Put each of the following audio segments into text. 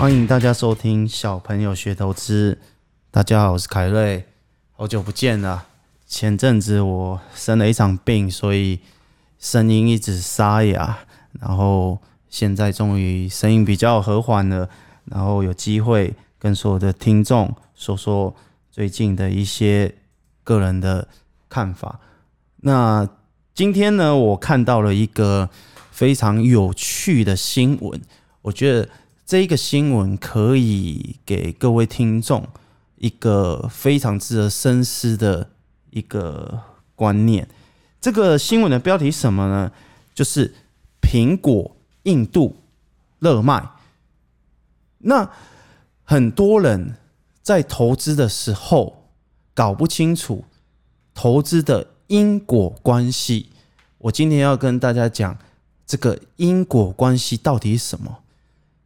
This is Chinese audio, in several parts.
欢迎大家收听小朋友学投资。大家好，我是凯瑞，好久不见了。前阵子我生了一场病，所以声音一直沙哑。然后现在终于声音比较和缓了，然后有机会跟所有的听众说说最近的一些个人的看法。那今天呢，我看到了一个非常有趣的新闻，我觉得。这一个新闻可以给各位听众一个非常值得深思的一个观念。这个新闻的标题什么呢？就是苹果印度热卖。那很多人在投资的时候搞不清楚投资的因果关系。我今天要跟大家讲这个因果关系到底什么。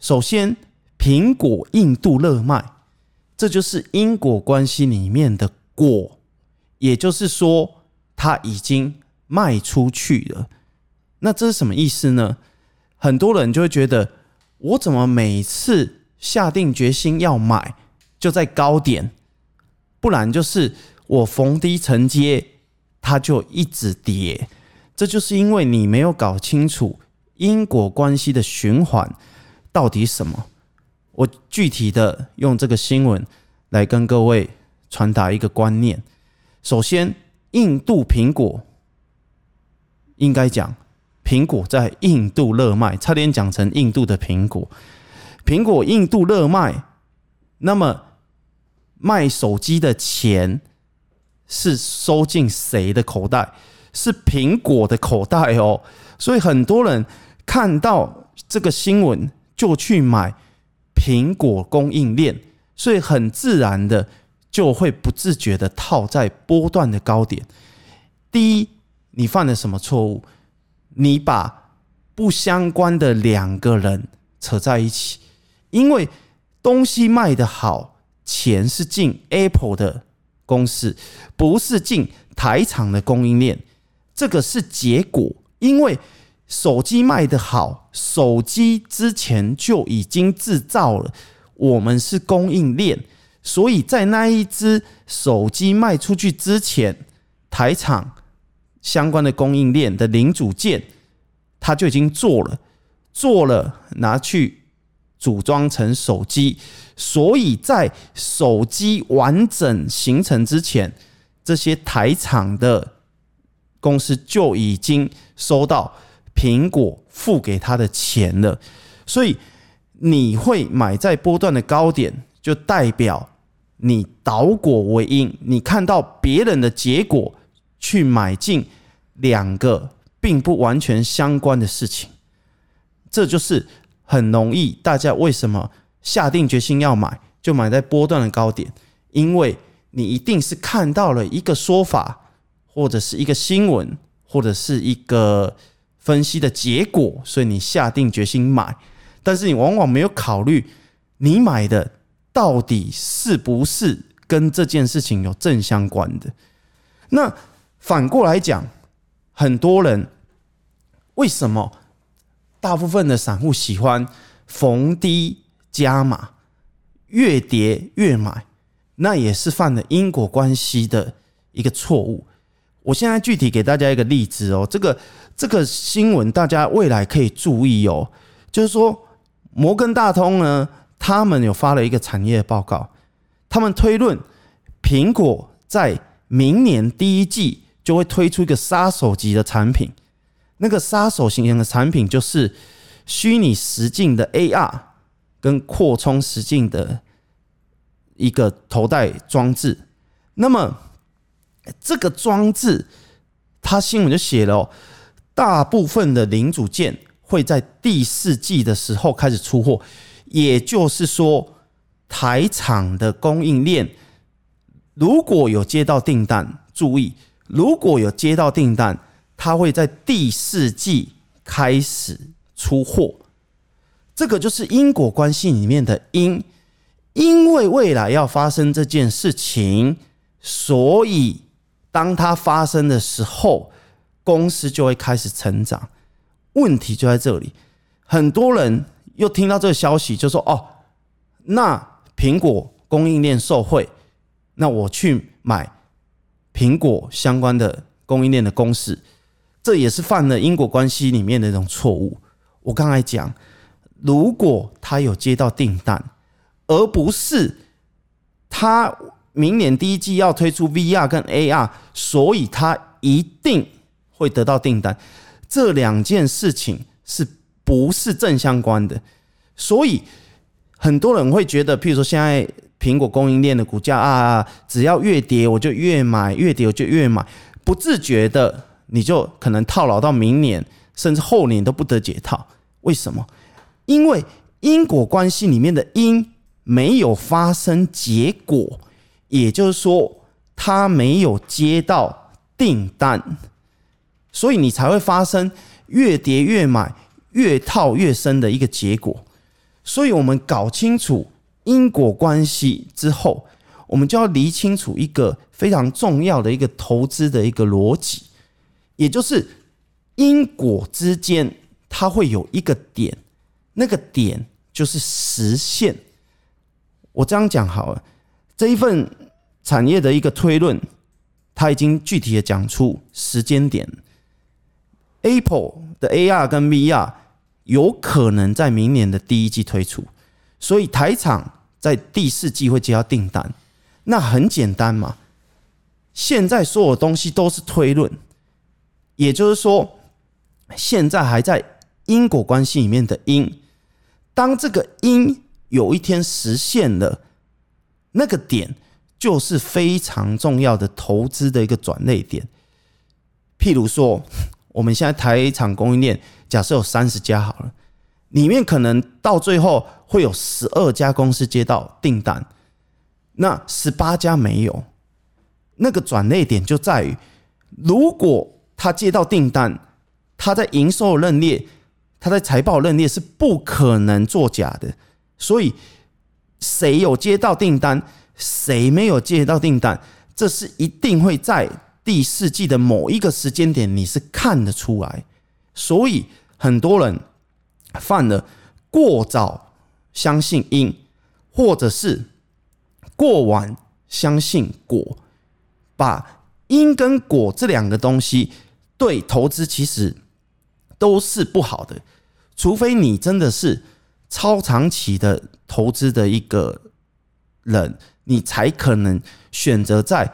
首先，苹果印度热卖，这就是因果关系里面的果，也就是说，它已经卖出去了。那这是什么意思呢？很多人就会觉得，我怎么每次下定决心要买，就在高点，不然就是我逢低承接，它就一直跌。这就是因为你没有搞清楚因果关系的循环。到底什么？我具体的用这个新闻来跟各位传达一个观念。首先，印度苹果应该讲苹果在印度热卖，差点讲成印度的苹果。苹果印度热卖，那么卖手机的钱是收进谁的口袋？是苹果的口袋哦。所以很多人看到这个新闻。就去买苹果供应链，所以很自然的就会不自觉的套在波段的高点。第一，你犯了什么错误？你把不相关的两个人扯在一起，因为东西卖得好，钱是进 Apple 的公司，不是进台厂的供应链，这个是结果，因为。手机卖得好，手机之前就已经制造了，我们是供应链，所以在那一支手机卖出去之前，台厂相关的供应链的零组件，它就已经做了，做了拿去组装成手机，所以在手机完整形成之前，这些台厂的公司就已经收到。苹果付给他的钱了，所以你会买在波段的高点，就代表你倒果为因，你看到别人的结果去买进两个并不完全相关的事情，这就是很容易大家为什么下定决心要买，就买在波段的高点，因为你一定是看到了一个说法，或者是一个新闻，或者是一个。分析的结果，所以你下定决心买，但是你往往没有考虑，你买的到底是不是跟这件事情有正相关的。那反过来讲，很多人为什么大部分的散户喜欢逢低加码，越跌越买？那也是犯了因果关系的一个错误。我现在具体给大家一个例子哦，这个这个新闻大家未来可以注意哦，就是说摩根大通呢，他们有发了一个产业报告，他们推论苹果在明年第一季就会推出一个杀手级的产品，那个杀手型的产品就是虚拟实境的 AR 跟扩充实境的一个头戴装置，那么。这个装置，他新闻就写了哦，大部分的零组件会在第四季的时候开始出货，也就是说，台厂的供应链如果有接到订单，注意，如果有接到订单，它会在第四季开始出货。这个就是因果关系里面的因，因为未来要发生这件事情，所以。当它发生的时候，公司就会开始成长。问题就在这里，很多人又听到这个消息，就说：“哦，那苹果供应链受贿，那我去买苹果相关的供应链的公司，这也是犯了因果关系里面的一种错误。我刚才讲，如果他有接到订单，而不是他明年第一季要推出 VR 跟 AR，所以它一定会得到订单。这两件事情是不是正相关的？所以很多人会觉得，譬如说现在苹果供应链的股价啊，只要越跌我就越买，越跌我就越买，不自觉的你就可能套牢到明年，甚至后年都不得解套。为什么？因为因果关系里面的因没有发生结果，也就是说，他没有接到订单。所以你才会发生越跌越买、越套越深的一个结果。所以我们搞清楚因果关系之后，我们就要理清楚一个非常重要的一个投资的一个逻辑，也就是因果之间它会有一个点，那个点就是实现。我这样讲好了，这一份产业的一个推论，它已经具体的讲出时间点。Apple 的 AR 跟 VR 有可能在明年的第一季推出，所以台厂在第四季会接到订单。那很简单嘛，现在所有东西都是推论，也就是说，现在还在因果关系里面的因，当这个因有一天实现了，那个点就是非常重要的投资的一个转捩点。譬如说。我们现在台厂供应链，假设有三十家好了，里面可能到最后会有十二家公司接到订单，那十八家没有。那个转捩点就在于，如果他接到订单，他在营收认列，他在财报认列是不可能作假的。所以，谁有接到订单，谁没有接到订单，这是一定会在。第四季的某一个时间点，你是看得出来，所以很多人犯了过早相信因，或者是过晚相信果，把因跟果这两个东西对投资其实都是不好的，除非你真的是超长期的投资的一个人，你才可能选择在。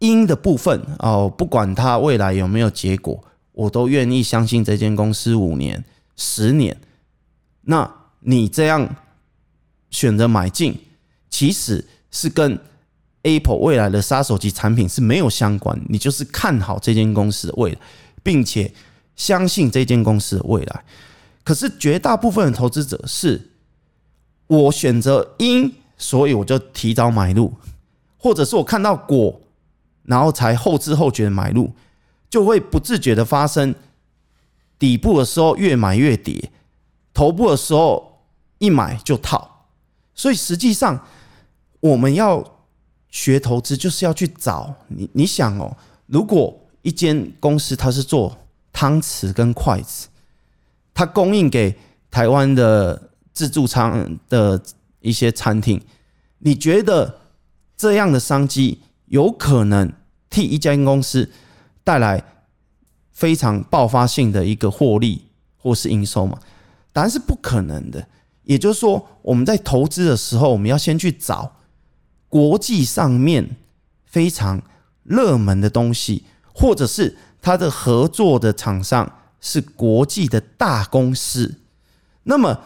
因的部分哦，不管它未来有没有结果，我都愿意相信这间公司五年、十年。那你这样选择买进，其实是跟 Apple 未来的杀手级产品是没有相关。你就是看好这间公司的未来，并且相信这间公司的未来。可是绝大部分的投资者是，我选择因，所以我就提早买入，或者是我看到果。然后才后知后觉的买入，就会不自觉的发生底部的时候越买越跌，头部的时候一买就套。所以实际上我们要学投资，就是要去找你。你想哦，如果一间公司它是做汤匙跟筷子，它供应给台湾的自助餐的一些餐厅，你觉得这样的商机有可能替一家公司带来非常爆发性的一个获利或是营收吗？答案是不可能的。也就是说，我们在投资的时候，我们要先去找国际上面非常热门的东西，或者是它的合作的厂商是国际的大公司。那么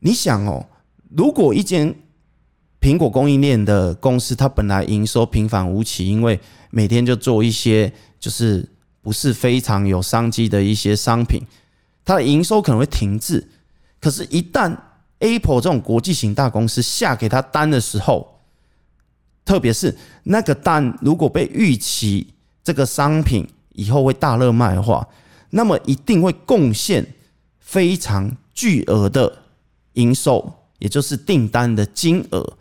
你想哦，如果一间苹果供应链的公司，它本来营收平凡无奇，因为每天就做一些就是不是非常有商机的一些商品，它的营收可能会停滞。可是，一旦 Apple 这种国际型大公司下给他单的时候，特别是那个单如果被预期这个商品以后会大热卖的话，那么一定会贡献非常巨额的营收，也就是订单的金额。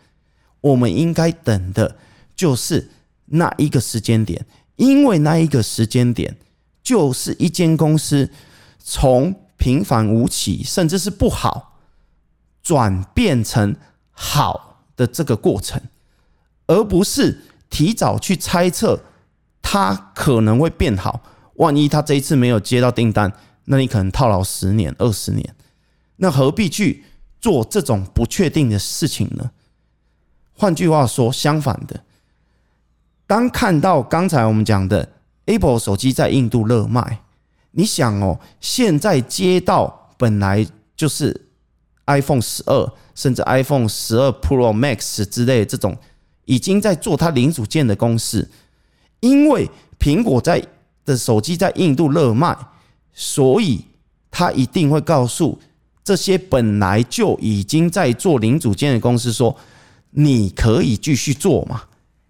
我们应该等的就是那一个时间点，因为那一个时间点就是一间公司从平凡无奇，甚至是不好，转变成好的这个过程，而不是提早去猜测它可能会变好。万一他这一次没有接到订单，那你可能套牢十年、二十年，那何必去做这种不确定的事情呢？换句话说，相反的，当看到刚才我们讲的 Apple 手机在印度热卖，你想哦，现在接到本来就是 iPhone 十二，甚至 iPhone 十二 Pro Max 之类的这种已经在做它零组件的公司，因为苹果在的手机在印度热卖，所以它一定会告诉这些本来就已经在做零组件的公司说：“你可以继续做嘛，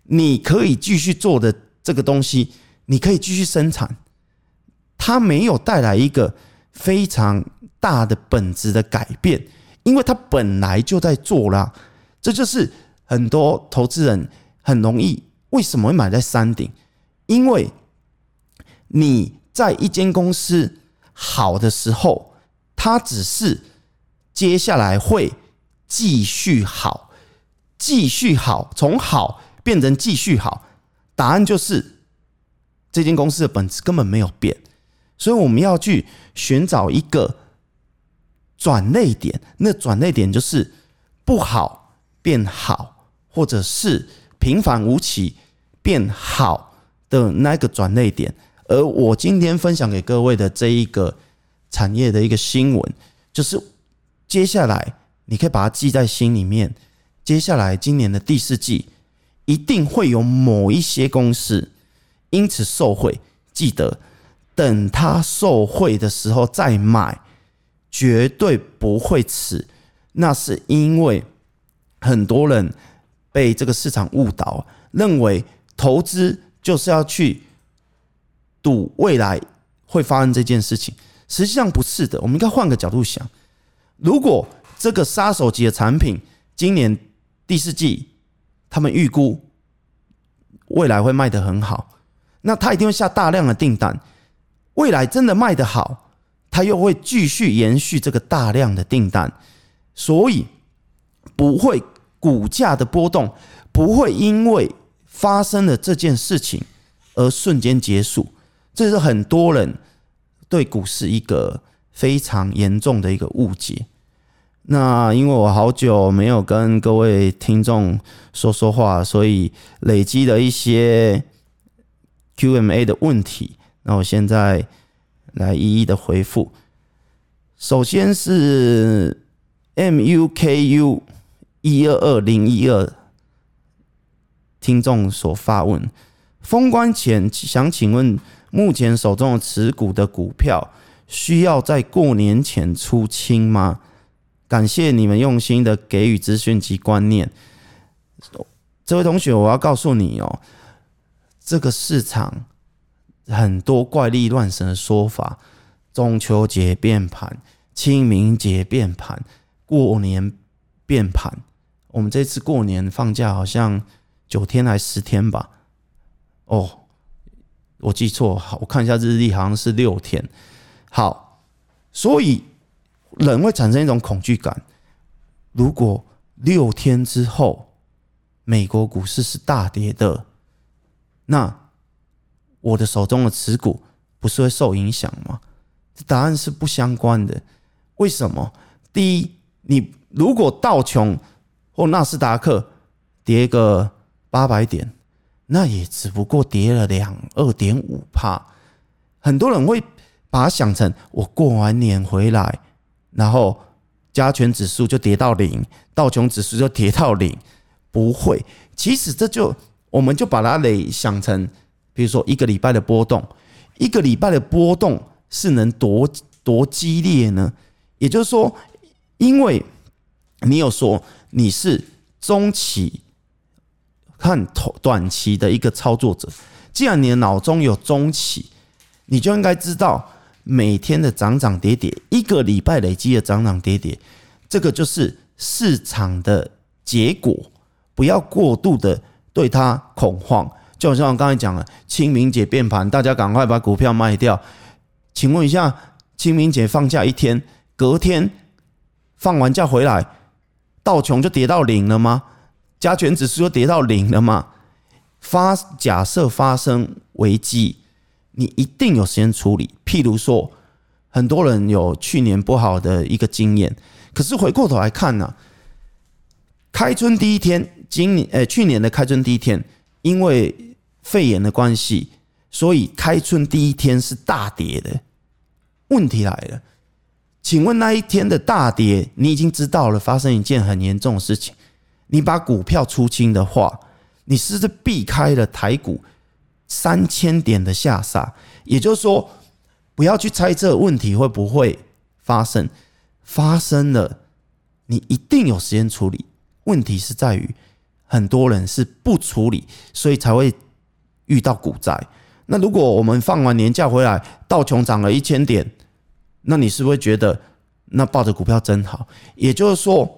你可以继续做的这个东西，你可以继续生产。”它没有带来一个非常大的本质的改变，因为它本来就在做啦。这就是很多投资人很容易为什么会买在山顶，因为。你在一间公司好的时候，它只是接下来会继续好，继续好，从好变成继续好。答案就是这间公司的本质根本没有变，所以我们要去寻找一个转捩点。那转捩点就是不好变好，或者是平凡无奇变好的那个转捩点。而我今天分享给各位的这一个产业的一个新闻，就是接下来你可以把它记在心里面。接下来今年的第四季一定会有某一些公司因此受惠，记得等它受惠的时候再买，绝对不会迟。那是因为很多人被这个市场误导，认为投资就是要去。赌未来会发生这件事情，实际上不是的。我们应该换个角度想：如果这个杀手级的产品今年第四季，他们预估未来会卖得很好，那他一定会下大量的订单。未来真的卖得好，他又会继续延续这个大量的订单，所以不会股价的波动不会因为发生了这件事情而瞬间结束。这是很多人对股市一个非常严重的一个误解。那因为我好久没有跟各位听众说说话，所以累积了一些 QMA 的问题。那我现在来一一的回复。首先是 MUKU 一二二零一二听众所发问：封关前想请问。目前手中持股的股票需要在过年前出清吗？感谢你们用心的给予资讯及观念。这位同学，我要告诉你哦，这个市场很多怪力乱神的说法，中秋节变盘，清明节变盘，过年变盘。我们这次过年放假好像九天还十天吧？哦。我记错，好，我看一下日历，好像是六天。好，所以人会产生一种恐惧感。如果六天之后美国股市是大跌的，那我的手中的持股不是会受影响吗？答案是不相关的。为什么？第一，你如果道琼或纳斯达克跌个八百点。那也只不过跌了两二点五趴，很多人会把它想成我过完年回来，然后加权指数就跌到零，道琼指数就跌到零，不会。其实这就我们就把它累想成，比如说一个礼拜的波动，一个礼拜的波动是能多多激烈呢？也就是说，因为你有说你是中期。看短短期的一个操作者，既然你的脑中有中期，你就应该知道每天的涨涨跌跌，一个礼拜累积的涨涨跌跌，这个就是市场的结果。不要过度的对它恐慌。就好像我刚才讲了，清明节变盘，大家赶快把股票卖掉。请问一下，清明节放假一天，隔天放完假回来，道琼就跌到零了吗？加权指数就跌到零了嘛？发假设发生危机，你一定有时间处理。譬如说，很多人有去年不好的一个经验，可是回过头来看呢、啊，开春第一天，今年呃去年的开春第一天，因为肺炎的关系，所以开春第一天是大跌的。问题来了，请问那一天的大跌，你已经知道了发生一件很严重的事情，你把股票出清的话，你是不是避开了台股三千点的下杀？也就是说，不要去猜测问题会不会发生，发生了，你一定有时间处理。问题是在于很多人是不处理，所以才会遇到股灾。那如果我们放完年假回来，道琼涨了一千点，那你是不是觉得那抱着股票真好？也就是说，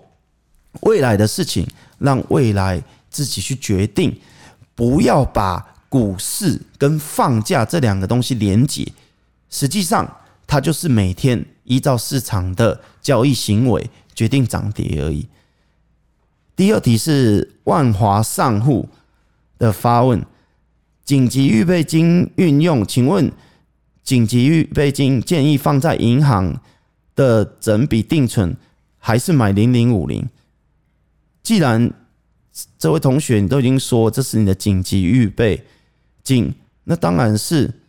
未来的事情让未来自己去决定，不要把股市跟放假这两个东西连结。实际上，它就是每天依照市场的交易行为决定涨跌而已。第二题是万华上户的发问。紧急预备金运用，请问紧急预备金建议放在银行的整笔定存，还是买零零五零？既然这位同学你都已经说这是你的紧急预备金，那当然是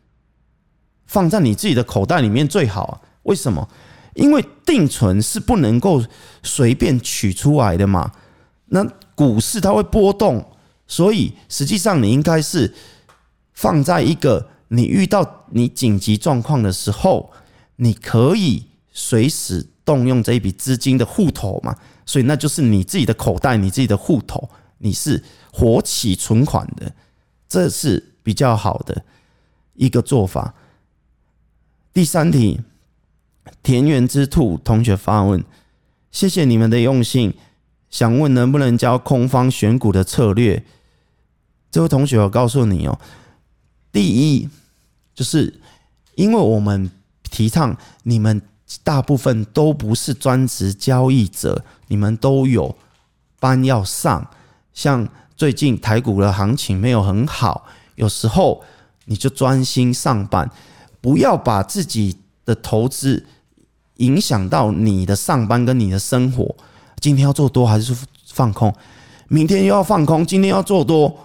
放在你自己的口袋里面最好啊。为什么？因为定存是不能够随便取出来的嘛。那股市它会波动，所以实际上你应该是。放在一个你遇到你紧急状况的时候，你可以随时动用这一笔资金的户头嘛，所以那就是你自己的口袋，你自己的户头，你是活期存款的，这是比较好的一个做法。第三题，田园之兔同学发问：谢谢你们的用心，想问能不能教空方选股的策略？这位同学，我告诉你哦。第一，就是因为我们提倡你们大部分都不是专职交易者，你们都有班要上。像最近台股的行情没有很好，有时候你就专心上班，不要把自己的投资影响到你的上班跟你的生活。今天要做多还是放空？明天又要放空，今天要做多，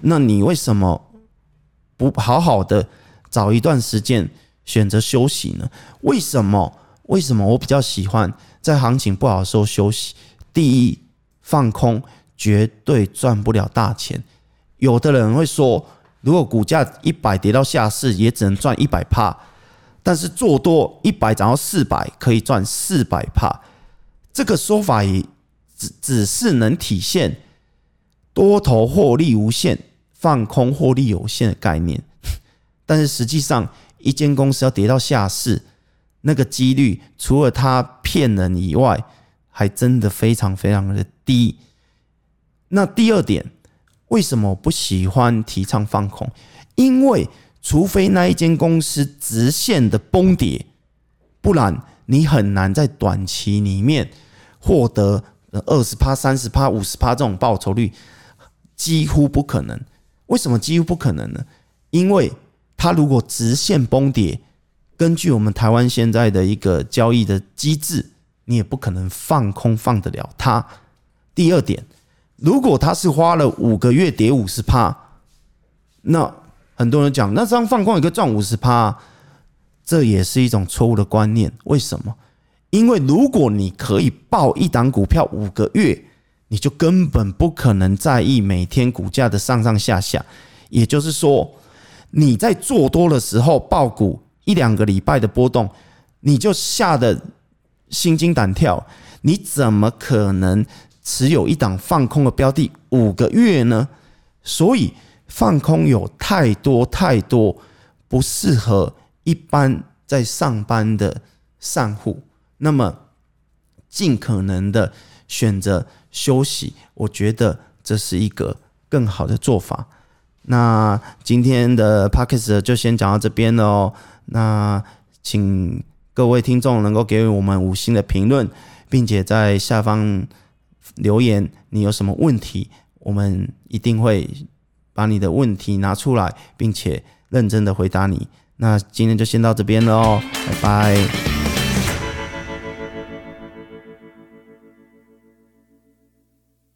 那你为什么？不好好的找一段时间选择休息呢？为什么？为什么我比较喜欢在行情不好的时候休息？第一，放空绝对赚不了大钱。有的人会说，如果股价一百跌到下市，也只能赚一百帕。但是做多一百涨到四百，可以赚四百帕。这个说法也只只是能体现多头获利无限。放空获利有限的概念，但是实际上，一间公司要跌到下市，那个几率除了他骗人以外，还真的非常非常的低。那第二点，为什么不喜欢提倡放空？因为除非那一间公司直线的崩跌，不然你很难在短期里面获得二十趴、三十趴、五十趴这种报酬率，几乎不可能。为什么几乎不可能呢？因为它如果直线崩跌，根据我们台湾现在的一个交易的机制，你也不可能放空放得了它。第二点，如果它是花了五个月跌五十趴，那很多人讲，那这样放空一个赚五十趴，这也是一种错误的观念。为什么？因为如果你可以抱一档股票五个月，你就根本不可能在意每天股价的上上下下，也就是说，你在做多的时候爆股一两个礼拜的波动，你就吓得心惊胆跳，你怎么可能持有一档放空的标的五个月呢？所以放空有太多太多不适合一般在上班的散户，那么尽可能的选择。休息，我觉得这是一个更好的做法。那今天的 Podcast 就先讲到这边了。那请各位听众能够给予我们五星的评论，并且在下方留言，你有什么问题，我们一定会把你的问题拿出来，并且认真的回答你。那今天就先到这边了哦，拜拜。